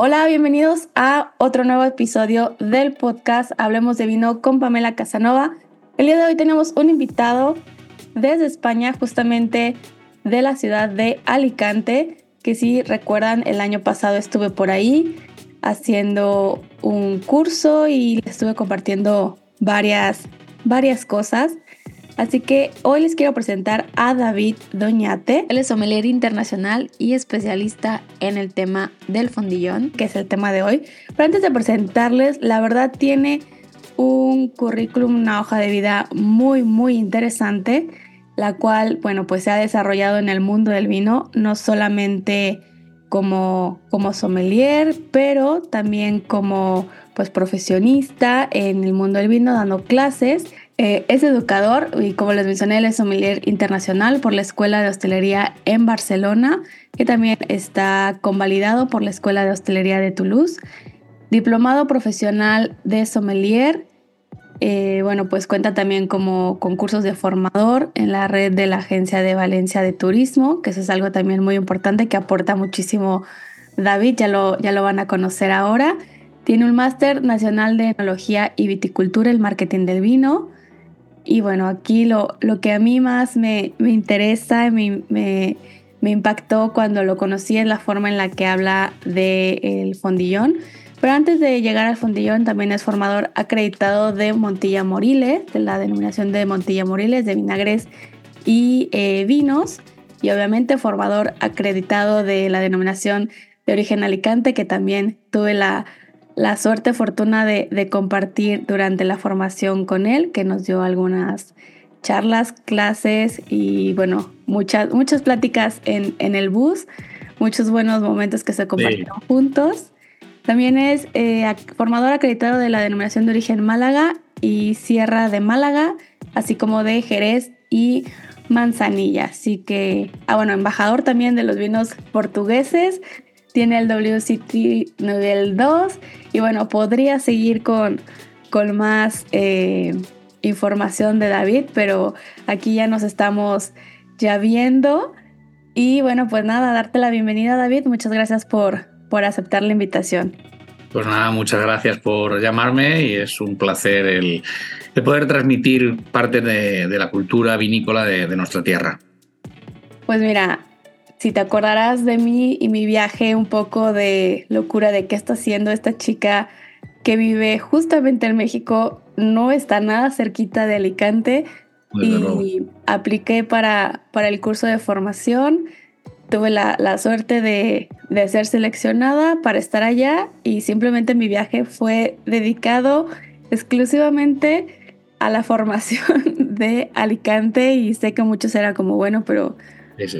Hola, bienvenidos a otro nuevo episodio del podcast Hablemos de Vino con Pamela Casanova. El día de hoy tenemos un invitado desde España, justamente de la ciudad de Alicante, que si recuerdan, el año pasado estuve por ahí haciendo un curso y estuve compartiendo varias, varias cosas. Así que hoy les quiero presentar a David Doñate. Él es sommelier internacional y especialista en el tema del fondillón, que es el tema de hoy. Pero antes de presentarles, la verdad tiene un currículum, una hoja de vida muy, muy interesante, la cual, bueno, pues se ha desarrollado en el mundo del vino, no solamente como, como sommelier, pero también como pues profesionista en el mundo del vino, dando clases eh, es educador y como les mencioné, él es sommelier internacional por la Escuela de Hostelería en Barcelona, que también está convalidado por la Escuela de Hostelería de Toulouse. Diplomado profesional de sommelier. Eh, bueno, pues cuenta también como concursos de formador en la red de la Agencia de Valencia de Turismo, que eso es algo también muy importante que aporta muchísimo David, ya lo, ya lo van a conocer ahora. Tiene un máster nacional de enología y viticultura, el marketing del vino y bueno, aquí lo, lo que a mí más me, me interesa, me, me, me, impactó cuando lo conocí es la forma en la que habla del fondillón. Pero antes de llegar al fondillón, también es formador acreditado de Montilla Moriles, de la denominación de Montilla Moriles, de vinagres y eh, vinos. Y obviamente formador acreditado de la denominación de origen Alicante, que también tuve la la suerte, fortuna de, compartir durante la formación con él, que nos dio algunas charlas, clases y bueno, muchas, muchas pláticas en, el bus, muchos buenos momentos que se compartieron juntos. También es eh, formador acreditado de la denominación de origen Málaga y Sierra de Málaga, así como de Jerez y Manzanilla. Así que, ah, bueno, embajador también de los vinos portugueses, tiene el WCT nivel 2 y bueno, podría seguir con, con más eh, información de David, pero aquí ya nos estamos ya viendo. Y bueno, pues nada, darte la bienvenida David, muchas gracias por, por aceptar la invitación. Pues nada, muchas gracias por llamarme y es un placer el, poder transmitir parte de, la cultura vinícola de, de nuestra tierra. Pues mira, si te acordarás de mí y mi viaje un poco de locura de qué está haciendo esta chica que vive justamente en México, no está nada cerquita de Alicante y apliqué para, para el curso de formación. Tuve la, suerte de, de, ser seleccionada para estar allá y simplemente mi viaje fue dedicado exclusivamente a la formación de Alicante y sé que muchos era como, bueno, pero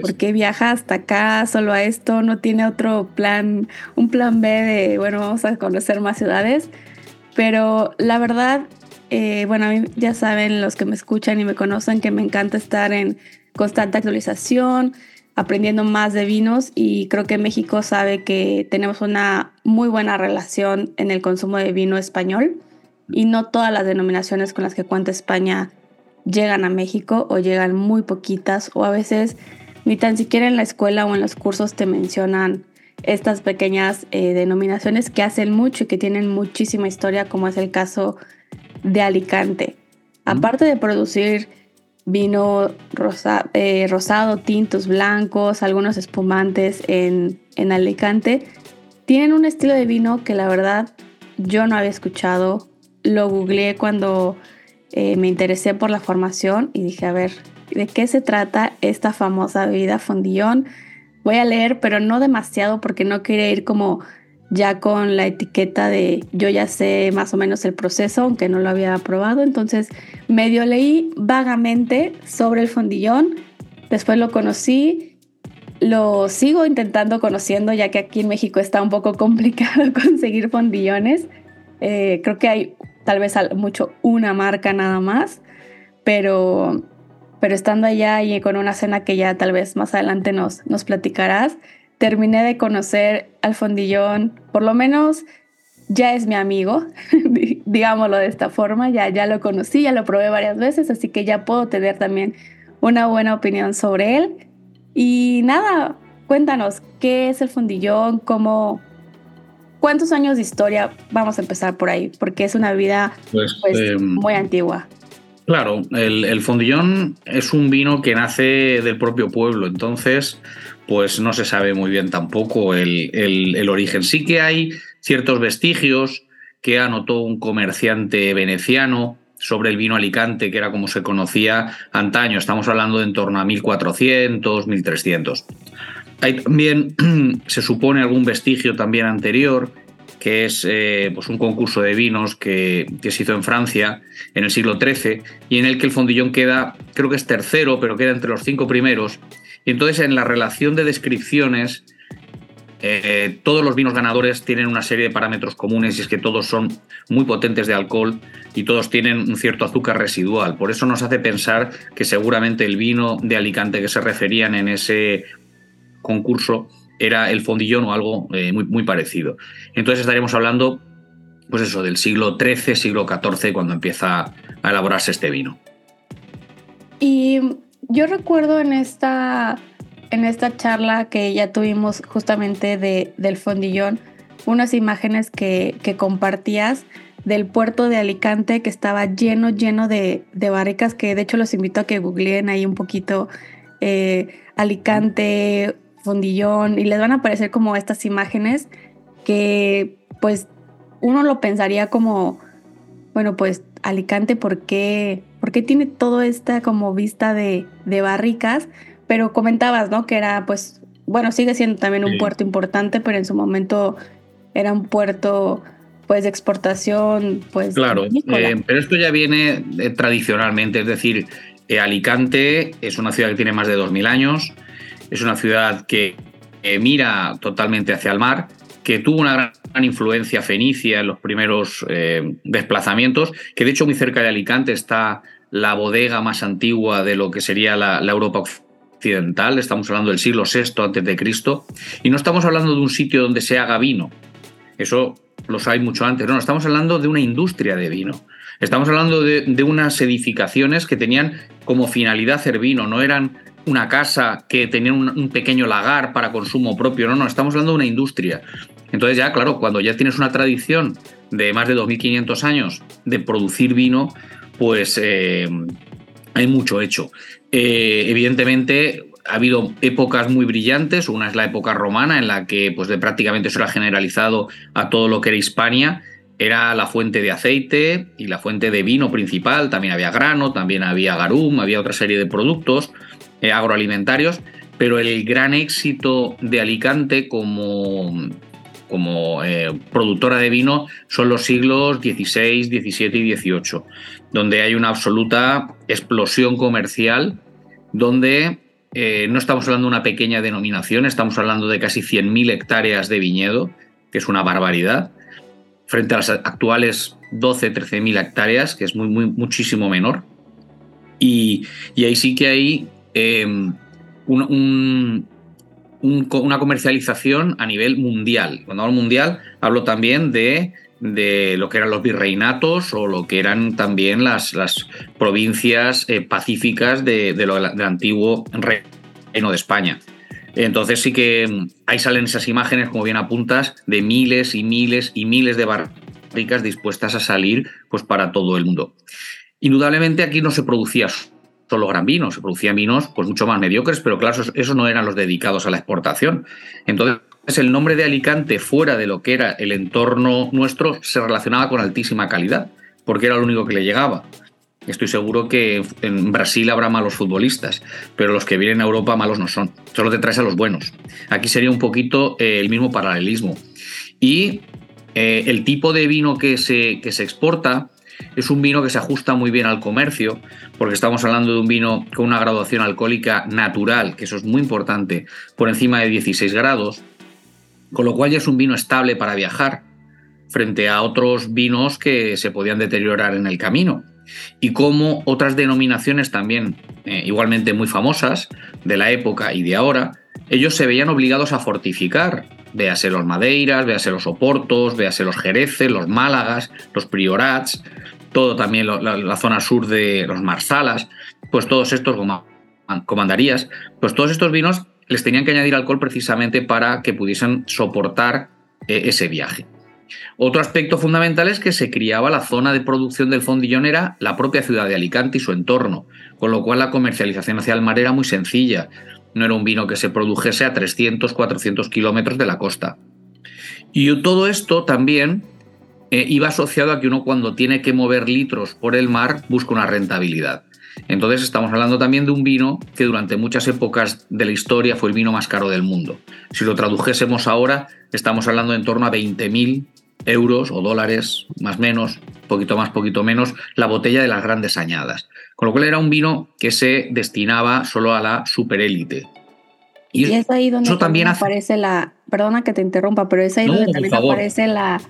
¿Por qué viaja hasta acá solo a esto? ¿No tiene otro plan, un plan B de, bueno, vamos a conocer más ciudades? Pero la verdad, eh, bueno, a mí ya saben los que me escuchan y me conocen que me encanta estar en constante actualización, aprendiendo más de vinos y creo que México sabe que tenemos una muy buena relación en el consumo de vino español y no todas las denominaciones con las que cuenta España llegan a México o llegan muy poquitas o a veces ni tan siquiera en la escuela o en los cursos te mencionan estas pequeñas eh, denominaciones que hacen mucho y que tienen muchísima historia, como es el caso de Alicante. Aparte de producir vino eh, rosado, tintos blancos, algunos espumantes en, en Alicante, tienen un estilo de vino que la verdad yo no había escuchado. Lo googleé cuando eh, me interesé por la formación y dije, a ver, de qué se trata esta famosa bebida fondillón. Voy a leer, pero no demasiado porque no quería ir como ya con la etiqueta de yo ya sé más o menos el proceso, aunque no lo había probado. Entonces medio leí vagamente sobre el fondillón, después lo conocí, lo sigo intentando conociendo ya que aquí en México está un poco complicado conseguir fondillones. Eh, creo que hay tal vez mucho una marca nada más, pero pero estando allá y con una cena que ya tal vez más adelante nos, nos platicarás, terminé de conocer al fondillón, por lo menos ya es mi amigo, digámoslo de esta forma, ya, ya lo conocí, ya lo probé varias veces, así que ya puedo tener también una buena opinión sobre él. Y nada, cuéntanos, ¿qué es el fondillón? ¿Cómo, ¿Cuántos años de historia vamos a empezar por ahí? Porque es una bebida pues, pues em, muy antigua. Claro, el, fondillón es un vino que nace del propio pueblo, entonces pues no se sabe muy bien tampoco el, el, origen. Sí que hay ciertos vestigios que anotó un comerciante veneciano sobre el vino Alicante, que era como se conocía antaño. Estamos hablando de en torno a 1400, 1300. Hay también, se supone, algún vestigio también anterior, que es eh, pues un concurso de vinos que, se hizo en Francia en el siglo XIII y en el que el fondillón queda, creo que es tercero, pero queda entre los cinco primeros. Y entonces en la relación de descripciones, eh, todos los vinos ganadores tienen una serie de parámetros comunes y es que todos son muy potentes de alcohol y todos tienen un cierto azúcar residual. Por eso nos hace pensar que seguramente el vino de Alicante que se referían en ese concurso era el fondillón o algo eh, muy, muy parecido. Entonces estaríamos hablando, pues eso, del siglo XIII, siglo XIV, cuando empieza a elaborarse este vino. Y yo recuerdo en esta, en esta charla que ya tuvimos justamente de, del fondillón, unas imágenes que, que, compartías del puerto de Alicante que estaba lleno, lleno de, de barricas, que de hecho los invito a que googleen ahí un poquito eh, Alicante, fondillón y les van a aparecer como estas imágenes que pues uno lo pensaría como, bueno, pues Alicante, ¿por qué, ¿por qué tiene toda esta como vista de, de, barricas? Pero comentabas, ¿no? Que era pues, bueno, sigue siendo también un puerto importante, pero en su momento era un puerto pues de exportación, pues... Claro, eh, pero esto ya viene eh, tradicionalmente, es decir, eh, Alicante es una ciudad que tiene más de 2.000 años, es una ciudad que mira totalmente hacia el mar, que tuvo una gran influencia fenicia en los primeros eh, desplazamientos, que de hecho muy cerca de Alicante está la bodega más antigua de lo que sería la, Europa occidental, estamos hablando del siglo VI antes de Cristo, y no estamos hablando de un sitio donde se haga vino, eso lo hay mucho antes, no, estamos hablando de una industria de vino. Estamos hablando de, de unas edificaciones que tenían como finalidad hacer vino, no eran una casa que tenía un, pequeño lagar para consumo propio, no, no, estamos hablando de una industria. Entonces ya, claro, cuando ya tienes una tradición de más de 2.500 años de producir vino, pues eh, hay mucho hecho. Eh, evidentemente ha habido épocas muy brillantes, una es la época romana en la que pues de prácticamente eso era generalizado a todo lo que era Hispania, era la fuente de aceite y la fuente de vino principal, también había grano, también había garum, había otra serie de productos. Eh, agroalimentarios, pero el gran éxito de Alicante como, como eh, productora de vino son los siglos XVI, XVII y XVIII, donde hay una absoluta explosión comercial, donde eh, no estamos hablando de una pequeña denominación, estamos hablando de casi 100.000 hectáreas de viñedo, que es una barbaridad, frente a las actuales 12, 13.000 hectáreas, que es muy, muy, muchísimo menor. Y, y ahí sí que hay Em, una comercialización a nivel mundial. Cuando hablo mundial, hablo también de, lo que eran los virreinatos o lo que eran también las, las provincias eh, pacíficas de, lo, del antiguo reino de España. Entonces sí que em, ahí salen esas imágenes, como bien apuntas, de miles y miles y miles de barricas dispuestas a salir pues, para todo el mundo. Indudablemente aquí no se producía solo gran vino, se producían vinos pues mucho más mediocres, pero claro, esos, no eran los dedicados a la exportación. Entonces, el nombre de Alicante, fuera de lo que era el entorno nuestro, se relacionaba con altísima calidad, porque era lo único que le llegaba. Estoy seguro que en Brasil habrá malos futbolistas, pero los que vienen a Europa malos no son. Solo te traes a los buenos. Aquí sería un poquito eh, el mismo paralelismo. Y eh, el tipo de vino que se, que se exporta es un vino que se ajusta muy bien al comercio, porque estamos hablando de un vino con una graduación alcohólica natural, que eso es muy importante, por encima de 16 grados, con lo cual ya es un vino estable para viajar, frente a otros vinos que se podían deteriorar en el camino. Y como otras denominaciones también eh, igualmente muy famosas de la época y de ahora, ellos se veían obligados a fortificar, véase los Madeiras, véase los Oportos, véase los Jereces, los Málagas, los Priorats, todo también la, zona sur de los Marsalas, pues todos estos comandarías, pues todos estos vinos les tenían que añadir alcohol precisamente para que pudiesen soportar eh, ese viaje. Otro aspecto fundamental es que se criaba la zona de producción del fondillón era la propia ciudad de Alicante y su entorno, con lo cual la comercialización hacia el mar era muy sencilla. No era un vino que se produjese a 300, 400 kilómetros de la costa. Y todo esto también eh, iba asociado a que uno cuando tiene que mover litros por el mar busca una rentabilidad. Entonces estamos hablando también de un vino que durante muchas épocas de la historia fue el vino más caro del mundo. Si lo tradujésemos ahora, estamos hablando en torno a 20.000 euros o dólares, más menos, poquito más, poquito menos, la botella de las grandes añadas. Con lo cual era un vino que se destinaba solo a la superélite. Y, es ahí donde también, aparece la, perdona que te interrumpa, pero es ahí donde también aparece la,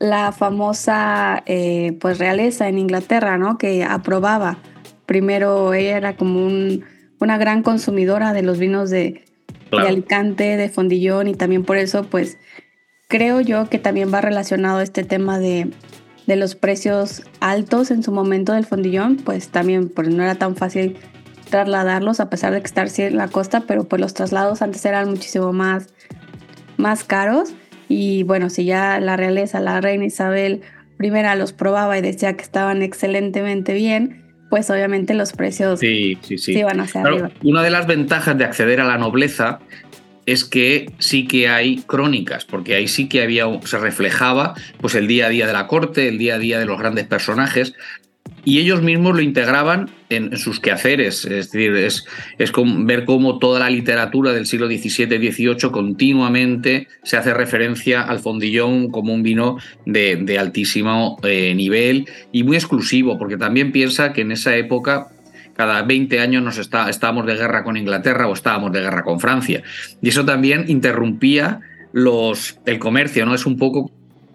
la famosa eh, pues realeza en Inglaterra, ¿no? Que aprobaba. Primero ella era como una gran consumidora de los vinos de, de, Alicante, de Fondillón y también por eso pues creo yo que también va relacionado este tema de, de los precios altos en su momento del Fondillón, pues también pues no era tan fácil trasladarlos a pesar de que estar en la costa, pero pues los traslados antes eran muchísimo más, más caros y bueno, si ya la realeza, la reina Isabel I los probaba y decía que estaban excelentemente bien, pues obviamente los precios sí, sí, sí. iban hacia arriba. Una de las ventajas de acceder a la nobleza es que sí que hay crónicas, porque ahí sí que había, se reflejaba pues, el día a día de la corte, el día a día de los grandes personajes, y ellos mismos lo integraban en, sus quehaceres. Es decir, es, ver cómo toda la literatura del siglo XVII-XVIII continuamente se hace referencia al fondillón como un vino de, altísimo eh, nivel y muy exclusivo, porque también piensa que en esa época cada 20 años nos está, estábamos de guerra con Inglaterra o estábamos de guerra con Francia. Y eso también interrumpía los, el comercio, ¿no? Es un poco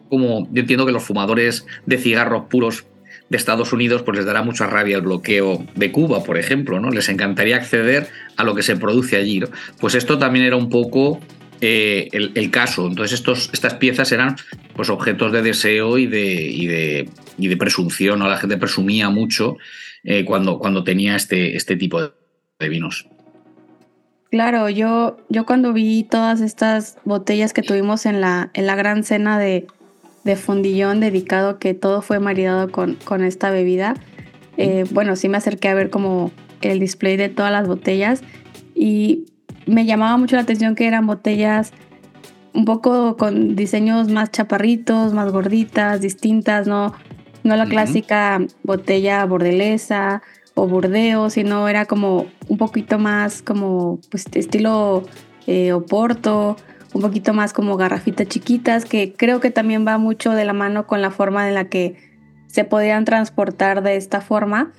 como, yo entiendo que los fumadores de cigarros puros de Estados Unidos, pues les dará mucha rabia el bloqueo de Cuba, por ejemplo, ¿no? Les encantaría acceder a lo que se produce allí, Pues esto también era un poco eh, el, caso. Entonces estos, estas piezas eran pues, objetos de deseo y de, y de, y de presunción, ¿no? La gente presumía mucho eh, cuando, cuando tenía este, este tipo de vinos. Claro, yo, yo cuando vi todas estas botellas que tuvimos en la, en la gran cena de, de fondillón dedicado que todo fue maridado con, con esta bebida. Eh, bueno, sí me acerqué a ver como el display de todas las botellas y me llamaba mucho la atención que eran botellas un poco con diseños más chaparritos, más gorditas, distintas, no, no la clásica botella bordelesa o burdeo, sino era como un poquito más como pues, estilo eh, oporto un poquito más como garrafitas chiquitas, que creo que también va mucho de la mano con la forma en la que se podían transportar de esta forma.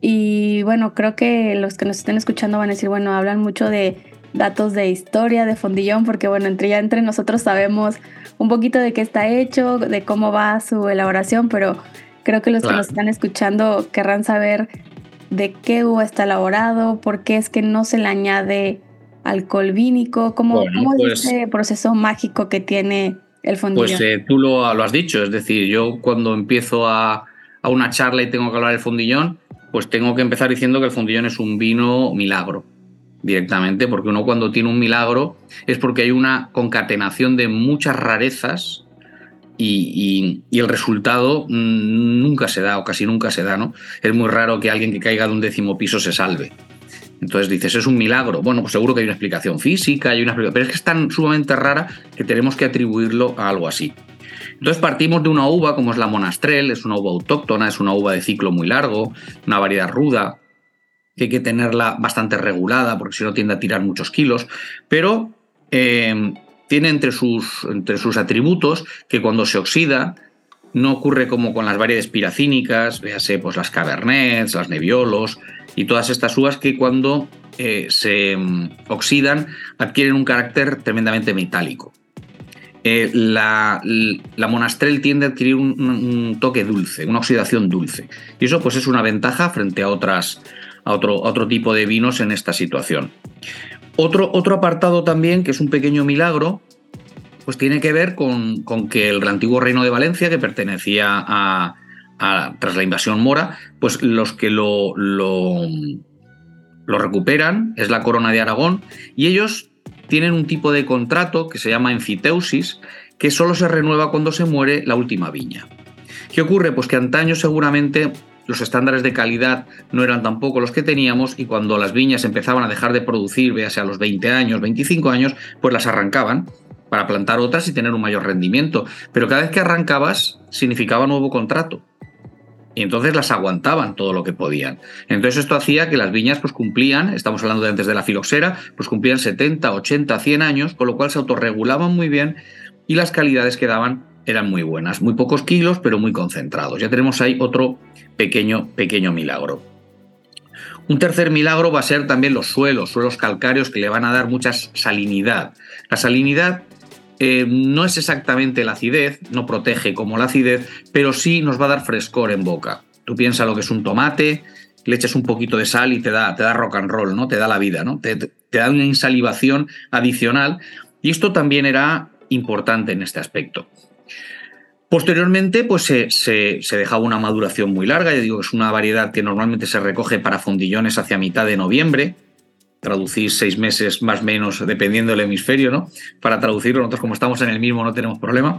Y bueno, creo que los que nos estén escuchando van a decir, bueno, hablan mucho de datos de historia de Fondillón, porque bueno, entre ya entre nosotros sabemos un poquito de qué está hecho, de cómo va su elaboración, pero creo que los que nos están escuchando querrán saber de qué uva está elaborado, por qué es que no se le añade alcohol vínico? ¿Cómo, es pues ese proceso mágico que tiene el fondillón? Pues eh, tú lo, has dicho, es decir, yo cuando empiezo a, una charla y tengo que hablar del fondillón, pues tengo que empezar diciendo que el fondillón es un vino milagro directamente, porque uno cuando tiene un milagro es porque hay una concatenación de muchas rarezas y, y, el resultado mm, nunca se da o casi nunca se da, ¿no? Es muy raro que alguien que caiga de un décimo piso se salve. Entonces dices, es un milagro. Bueno, pues seguro que hay una explicación física, hay una pero es que es tan sumamente rara que tenemos que atribuirlo a algo así. Entonces partimos de una uva como es la monastrel, es una uva autóctona, es una uva de ciclo muy largo, una variedad ruda, que hay que tenerla bastante regulada porque si no tiende a tirar muchos kilos, pero eh, tiene entre sus, entre sus atributos que cuando se oxida no ocurre como con las variedades piracínicas, véase pues las cabernets, las nebiolos, y todas estas uvas que cuando eh, se mm, oxidan adquieren un carácter tremendamente metálico. Eh, la, monastrel tiende a adquirir un, toque dulce, una oxidación dulce. Y eso pues es una ventaja frente a, otras, a otro, otro tipo de vinos en esta situación. Otro, otro apartado también, que es un pequeño milagro, pues tiene que ver con, con que el antiguo reino de Valencia, que pertenecía a, tras la invasión mora, pues los que lo, lo, recuperan es la corona de Aragón y ellos tienen un tipo de contrato que se llama enfiteusis, que solo se renueva cuando se muere la última viña. ¿Qué ocurre? Pues que antaño seguramente los estándares de calidad no eran tampoco los que teníamos y cuando las viñas empezaban a dejar de producir, véase a los 20 años, 25 años, pues las arrancaban para plantar otras y tener un mayor rendimiento. Pero cada vez que arrancabas significaba nuevo contrato. Y entonces las aguantaban todo lo que podían. Entonces esto hacía que las viñas pues cumplían, estamos hablando de antes de la filoxera, pues cumplían 70, 80, 100 años, con lo cual se autorregulaban muy bien y las calidades que daban eran muy buenas. Muy pocos kilos, pero muy concentrados. Ya tenemos ahí otro pequeño, pequeño milagro. Un tercer milagro va a ser también los suelos, suelos calcáreos que le van a dar mucha salinidad. La salinidad eh, no es exactamente la acidez, no protege como la acidez, pero sí nos va a dar frescor en boca. Tú piensas lo que es un tomate, le echas un poquito de sal y te da, te da rock and roll, ¿no? Te da la vida, ¿no? Te, da una insalivación adicional. Y esto también era importante en este aspecto. Posteriormente, pues se, se, dejaba una maduración muy larga, ya digo, es una variedad que normalmente se recoge para fondillones hacia mitad de noviembre, traducir seis meses más o menos, dependiendo del hemisferio, ¿no? Para traducirlo, nosotros como estamos en el mismo no tenemos problema.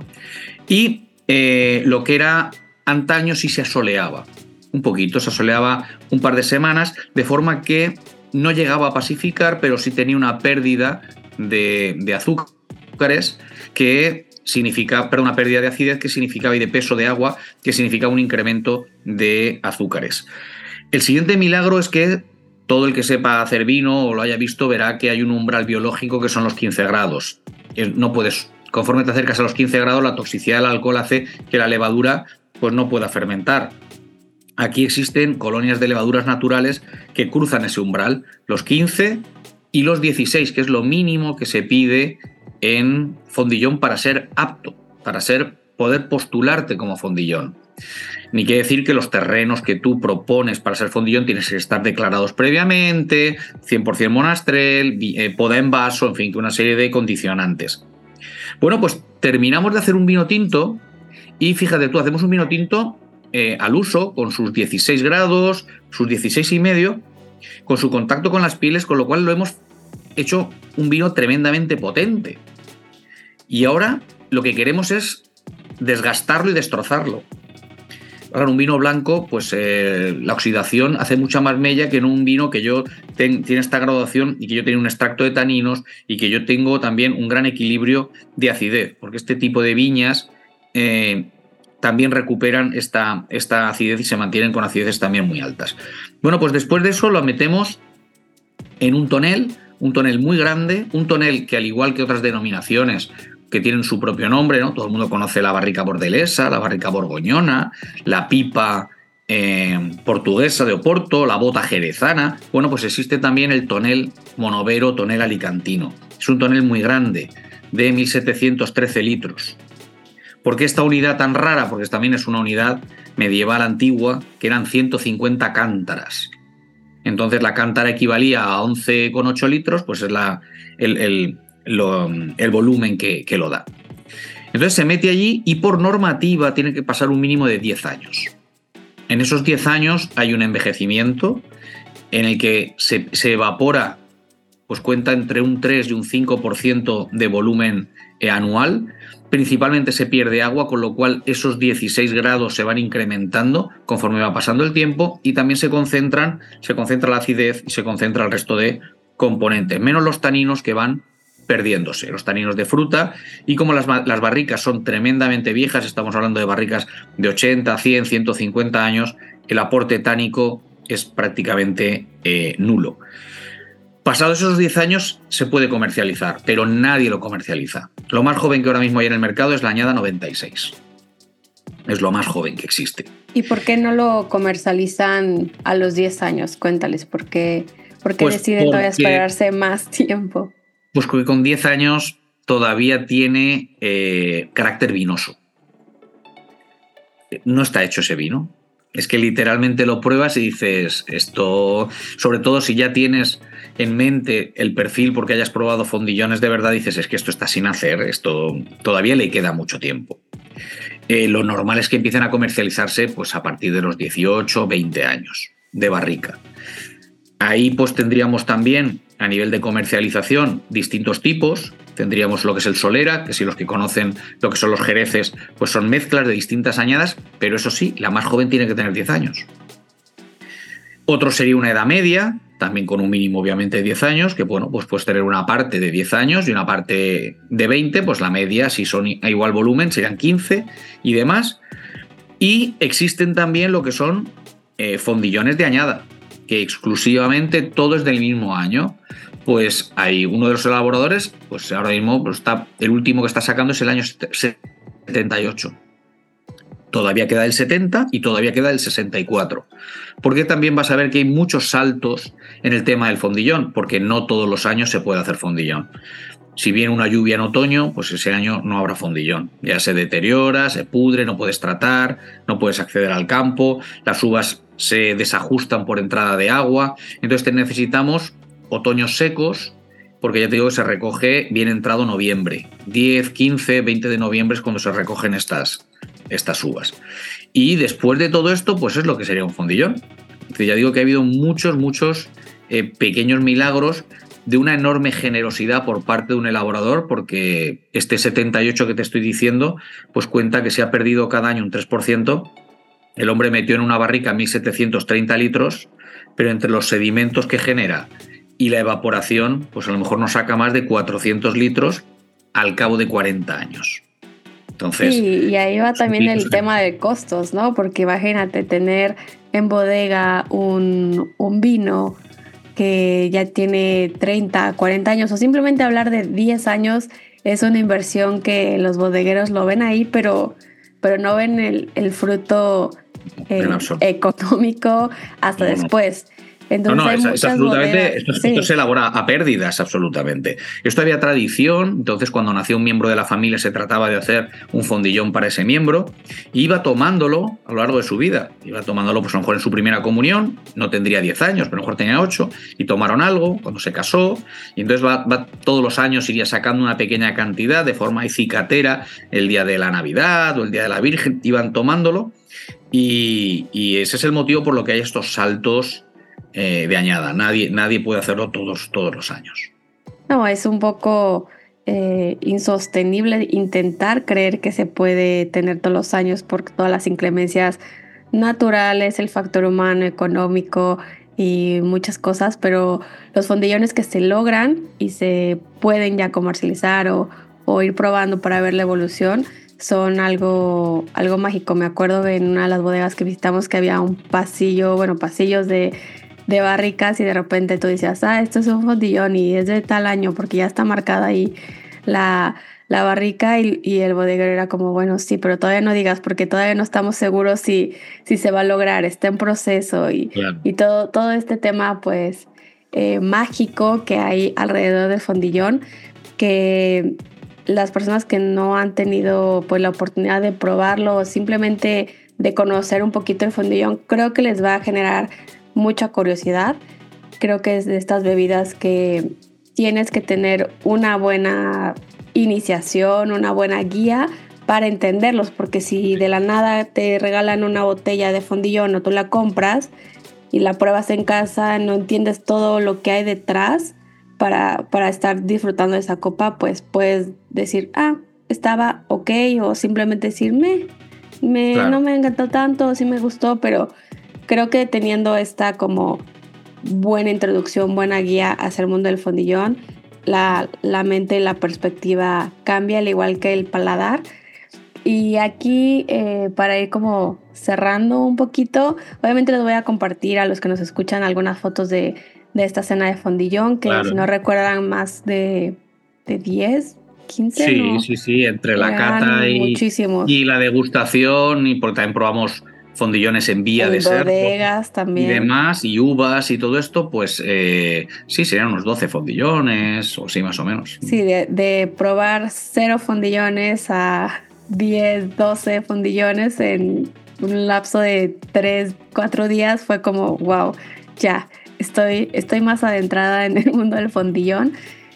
Y eh, lo que era antaño sí se asoleaba, un poquito, se asoleaba un par de semanas, de forma que no llegaba a pacificar, pero sí tenía una pérdida de, de azúcares que significa, perdón, una pérdida de acidez que significaba y de peso de agua que significa un incremento de azúcares. El siguiente milagro es que todo el que sepa hacer vino o lo haya visto verá que hay un umbral biológico que son los 15 grados. No puedes, conforme te acercas a los 15 grados, la toxicidad del alcohol hace que la levadura pues no pueda fermentar. Aquí existen colonias de levaduras naturales que cruzan ese umbral, los 15 y los 16, que es lo mínimo que se pide en fondillón para ser apto, para ser poder postularte como fondillón. Ni quiere decir que los terrenos que tú propones para ser fondillón tienes que estar declarados previamente, 100% monastrel, eh, poda en vaso, en fin, una serie de condicionantes. Bueno, pues terminamos de hacer un vino tinto y fíjate tú, hacemos un vino tinto eh, al uso, con sus 16 grados, sus 16 y medio, con su contacto con las pieles, con lo cual lo hemos hecho un vino tremendamente potente. Y ahora lo que queremos es desgastarlo y destrozarlo. Ahora, un vino blanco, pues eh, la oxidación hace mucha más mella que en un vino que yo tiene esta graduación y que yo tengo un extracto de taninos y que yo tengo también un gran equilibrio de acidez, porque este tipo de viñas eh, también recuperan esta, esta acidez y se mantienen con acideces también muy altas. Bueno, pues después de eso lo metemos en un tonel, un tonel muy grande, un tonel que al igual que otras denominaciones que tienen su propio nombre, ¿no? Todo el mundo conoce la barrica bordelesa, la barrica borgoñona, la pipa eh, portuguesa de Oporto, la bota jerezana. Bueno, pues existe también el tonel monovero, tonel alicantino. Es un tonel muy grande, de 1713 litros. ¿Por qué esta unidad tan rara? Porque también es una unidad medieval antigua, que eran 150 cántaras. Entonces la cántara equivalía a 11,8 litros, pues es la, el, el volumen que, lo da. Entonces se mete allí y por normativa tiene que pasar un mínimo de 10 años. En esos 10 años hay un envejecimiento en el que se, evapora, pues cuenta entre un 3 y un 5% de volumen eh, anual. Principalmente se pierde agua, con lo cual esos 16 grados se van incrementando conforme va pasando el tiempo y también se concentran, se concentra la acidez y se concentra el resto de componentes, menos los taninos que van perdiéndose, los taninos de fruta, y como las, barricas son tremendamente viejas, estamos hablando de barricas de 80, 100, 150 años, el aporte tánico es prácticamente eh, nulo. Pasados esos 10 años se puede comercializar, pero nadie lo comercializa. Lo más joven que ahora mismo hay en el mercado es la añada 96. Es lo más joven que existe. ¿Y por qué no lo comercializan a los 10 años? Cuéntales, ¿por qué, por qué pues deciden todavía esperarse más tiempo? Pues que con 10 años todavía tiene eh, carácter vinoso. No está hecho ese vino. Es que literalmente lo pruebas y dices, esto, sobre todo si ya tienes en mente el perfil porque hayas probado fondillones de verdad, dices, es que esto está sin hacer, esto todavía le queda mucho tiempo. Eh, lo normal es que empiecen a comercializarse pues, a partir de los 18, 20 años de barrica. Ahí pues tendríamos también a nivel de comercialización distintos tipos. Tendríamos lo que es el solera, que si los que conocen lo que son los jereces, pues son mezclas de distintas añadas, pero eso sí, la más joven tiene que tener 10 años. Otro sería una edad media, también con un mínimo obviamente de 10 años, que bueno, pues puedes tener una parte de 10 años y una parte de 20, pues la media, si son a igual volumen, serían 15 y demás. Y existen también lo que son eh, fondillones de añada, que exclusivamente todo es del mismo año. Pues hay uno de los elaboradores, pues ahora mismo pues está, el último que está sacando es el año 78 todavía queda el 70 y todavía queda el 64. Porque también vas a ver que hay muchos saltos en el tema del fondillón, porque no todos los años se puede hacer fondillón. Si viene una lluvia en otoño, pues ese año no habrá fondillón. Ya se deteriora, se pudre, no puedes tratar, no puedes acceder al campo, las uvas se desajustan por entrada de agua. Entonces necesitamos otoños secos, porque ya te digo que se recoge bien entrado noviembre. 10, 15, 20 de noviembre es cuando se recogen estas, estas uvas. Y después de todo esto, pues es lo que sería un fondillón. Ya digo que ha habido muchos, muchos eh, pequeños milagros de una enorme generosidad por parte de un elaborador, porque este 78 que te estoy diciendo, pues cuenta que se ha perdido cada año un 3%. El hombre metió en una barrica 1.730 litros, pero entre los sedimentos que genera y la evaporación, pues a lo mejor nos saca más de 400 litros al cabo de 40 años. Entonces, y ahí va también el tema de costos, ¿no? Porque imagínate tener en bodega un, un, vino que ya tiene 30, 40 años o simplemente hablar de 10 años es una inversión que los bodegueros lo ven ahí, pero, pero no ven el, el fruto eh, económico hasta después. No, no, es, absolutamente, esto, se elabora a pérdidas, absolutamente. Esto había tradición, entonces cuando nació un miembro de la familia se trataba de hacer un fondillón para ese miembro, iba tomándolo a lo largo de su vida, iba tomándolo pues a lo mejor en su primera comunión, no tendría 10 años, pero a lo mejor tenía 8, y tomaron algo cuando se casó, y entonces va, todos los años iría sacando una pequeña cantidad de forma cicatera el día de la Navidad o el día de la Virgen, iban tomándolo, y, ese es el motivo por lo que hay estos saltos eh, de añada. Nadie, nadie puede hacerlo todos, todos los años. No, es un poco eh, insostenible intentar creer que se puede tener todos los años por todas las inclemencias naturales, el factor humano, económico y muchas cosas, pero los fondillones que se logran y se pueden ya comercializar o ir probando para ver la evolución son algo, algo mágico. Me acuerdo en una de las bodegas que visitamos que había un pasillo, bueno, pasillos de de barricas y de repente tú dices, ah, esto es un fondillón y es de tal año porque ya está marcada ahí la, la barrica y, el bodeguero era como, bueno, sí, pero todavía no digas porque todavía no estamos seguros si, si se va a lograr, está en proceso y, y todo, todo este tema pues eh, mágico que hay alrededor del fondillón que las personas que no han tenido pues la oportunidad de probarlo o simplemente de conocer un poquito el fondillón, creo que les va a generar mucha curiosidad. Creo que es de estas bebidas que tienes que tener una buena iniciación, una buena guía para entenderlos, porque si de la nada te regalan una botella de fondillón o tú la compras y la pruebas en casa, no entiendes todo lo que hay detrás para, para estar disfrutando de esa copa, pues puedes decir, ah, estaba ok, o simplemente decir, me, me no me encantó tanto, sí me gustó, pero creo que teniendo esta como buena introducción, buena guía hacia el mundo del fondillón, la, la mente y la perspectiva cambia, al igual que el paladar. Y aquí, eh, para ir como cerrando un poquito, obviamente les voy a compartir a los que nos escuchan algunas fotos de, de esta cena de fondillón, que si no recuerdan más de, de 10, 15. Sí, sí, sí, entre la cata y, y, la degustación, y porque también probamos fondillones en vía de ser. también. Y demás, y uvas y todo esto, pues eh, sí, serían unos 12 fondillones, o sí, más o menos. Sí, de, probar cero fondillones a 10, 12 fondillones en un lapso de 3, 4 días fue como, wow, ya, estoy, estoy más adentrada en el mundo del fondillón.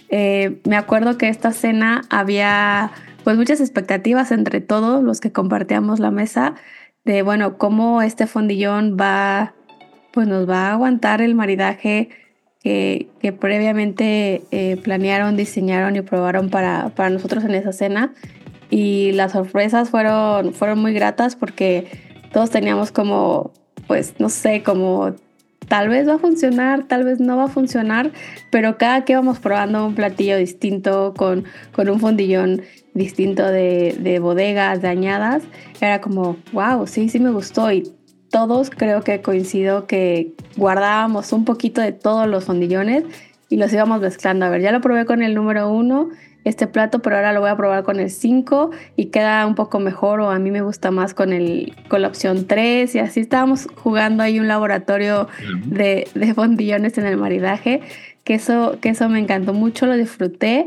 Eh, me acuerdo que esta cena había pues muchas expectativas entre todos los que compartíamos la mesa de, bueno, cómo este fondillón va, pues nos va a aguantar el maridaje que, previamente eh, planearon, diseñaron y probaron para, para nosotros en esa cena. Y las sorpresas fueron, fueron muy gratas porque todos teníamos como, pues, no sé, como tal vez va a funcionar, tal vez no va a funcionar, pero cada que íbamos probando un platillo distinto con, con un fondillón distinto de, de bodegas dañadas, era como, wow, sí, sí me gustó y todos creo que coincido que guardábamos un poquito de todos los fondillones y los íbamos mezclando. A ver, ya lo probé con el número uno, este plato, pero ahora lo voy a probar con el 5 y queda un poco mejor o a mí me gusta más con, el, con la opción 3 y así estábamos jugando ahí un laboratorio de, de fondillones en el maridaje, que eso, que eso me encantó mucho, lo disfruté.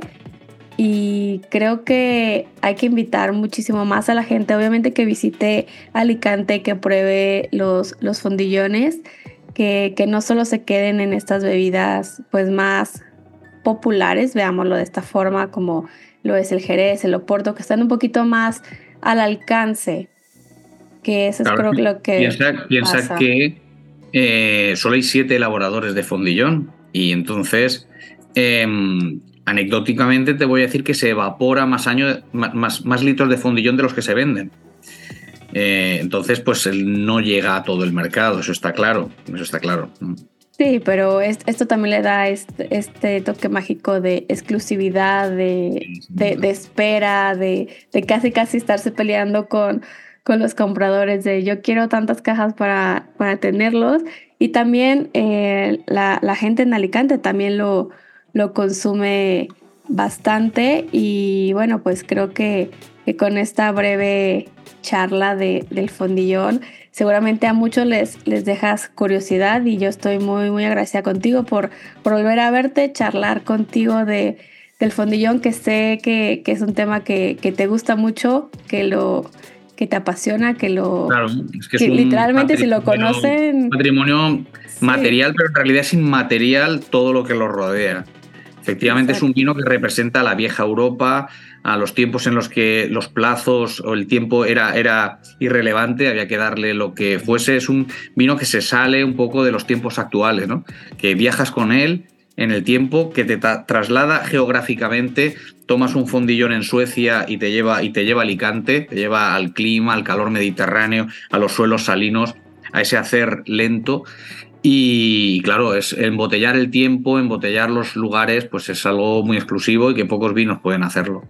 Y creo que hay que invitar muchísimo más a la gente, obviamente que visite Alicante, que pruebe los, los fondillones, que, que no solo se queden en estas bebidas pues más populares, veámoslo de esta forma, como lo es el Jerez, el Oporto, que están un poquito más al alcance, que eso es creo que lo que... Piensa, que eh, solo hay siete elaboradores de fondillón y entonces... Em, anecdóticamente te voy a decir que se evapora más, año, más, más litros de fondillón de los que se venden. Eh, entonces, pues él no llega a todo el mercado, eso está claro, eso está claro. Sí, pero esto también le da este, toque mágico de exclusividad, de, espera, de, casi casi estarse peleando con, con los compradores, de yo quiero tantas cajas para, para tenerlos. Y también eh, la, la gente en Alicante también lo, lo consume bastante y bueno, pues creo que, con esta breve charla de, del fondillón, seguramente a muchos les, les dejas curiosidad y yo estoy muy, muy agradecida contigo por, volver a verte, charlar contigo de, del fondillón, que sé que, es un tema que, te gusta mucho, que lo que te apasiona, que lo... Claro, es que, literalmente si lo conocen... Patrimonio material, pero en realidad es inmaterial todo lo que lo rodea. Efectivamente es un vino que representa a la vieja Europa, a los tiempos en los que los plazos o el tiempo era, era irrelevante, había que darle lo que fuese. Es un vino que se sale un poco de los tiempos actuales, ¿no? que viajas con él en el tiempo, que te traslada geográficamente, tomas un fondillón en Suecia y te lleva, y te lleva a Alicante, te lleva al clima, al calor mediterráneo, a los suelos salinos, a ese hacer lento y claro, es embotellar el tiempo, embotellar los lugares, pues es algo muy exclusivo y que pocos vinos pueden hacerlo.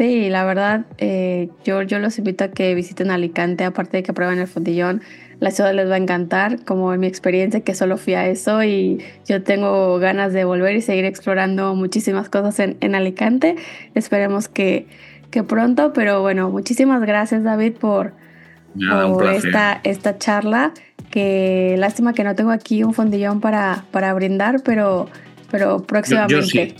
Sí, la verdad, eh, yo, yo los invito a que visiten Alicante, aparte de que prueben el fondillón. La ciudad les va a encantar, como en mi experiencia, que solo fui a eso y yo tengo ganas de volver y seguir explorando muchísimas cosas en, en Alicante. Esperemos que, que pronto, pero bueno, muchísimas gracias David por, por esta, esta charla que lástima que no tengo aquí un fondillón para, para brindar, pero, pero próximamente. Yo, sí.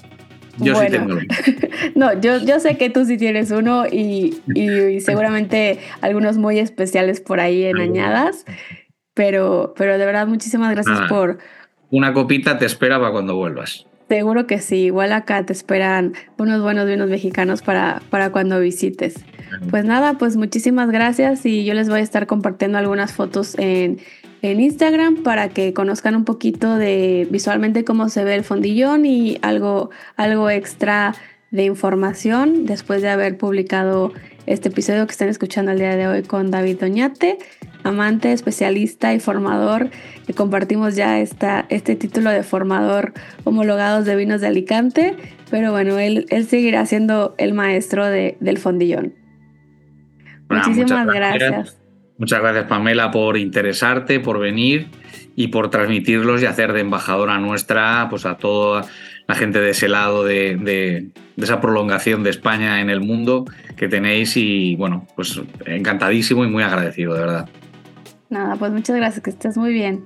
Yo sí tengo. no, yo, yo sé que tú sí tienes uno y, y, seguramente algunos muy especiales por ahí en añadas, pero, pero de verdad muchísimas gracias por... Una copita te espera para cuando vuelvas. Seguro que sí, igual acá te esperan unos buenos vinos mexicanos para, para cuando visites. Pues nada, pues muchísimas gracias y yo les voy a estar compartiendo algunas fotos en, en Instagram para que conozcan un poquito de visualmente cómo se ve el fondillón y algo, algo extra de información después de haber publicado este episodio que están escuchando el día de hoy con David Doñate, amante, especialista y formador, que compartimos ya esta, este título de formador homologados de vinos de Alicante, pero bueno, él, él seguirá siendo el maestro de, del fondillón. Muchísimas gracias. Muchas gracias, Pamela, por interesarte, por venir y por transmitirlos y hacer de embajadora nuestra pues, a toda la gente de ese lado de, esa prolongación de España en el mundo que tenéis. Y bueno, pues encantadísimo y muy agradecido, de verdad. Nada, pues muchas gracias, que estés muy bien.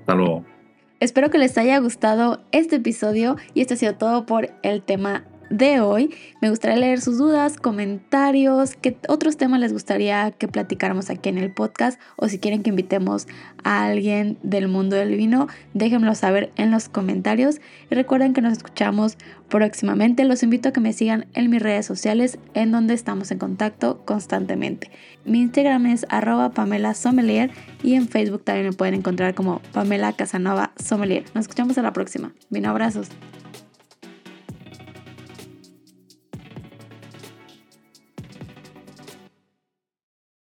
Hasta luego. Espero que les haya gustado este episodio y esto ha sido todo por el tema de hoy. Me gustaría leer sus dudas, comentarios, qué otros temas les gustaría que platicáramos aquí en el podcast o si quieren que invitemos a alguien del mundo del vino, déjenmelo saber en los comentarios y recuerden que nos escuchamos próximamente. Los invito a que me sigan en mis redes sociales en donde estamos en contacto constantemente. Mi Instagram es arroba Pamela Sommelier y en Facebook también me pueden encontrar como Pamela Casanova Sommelier. Nos escuchamos a la próxima. Vino abrazos.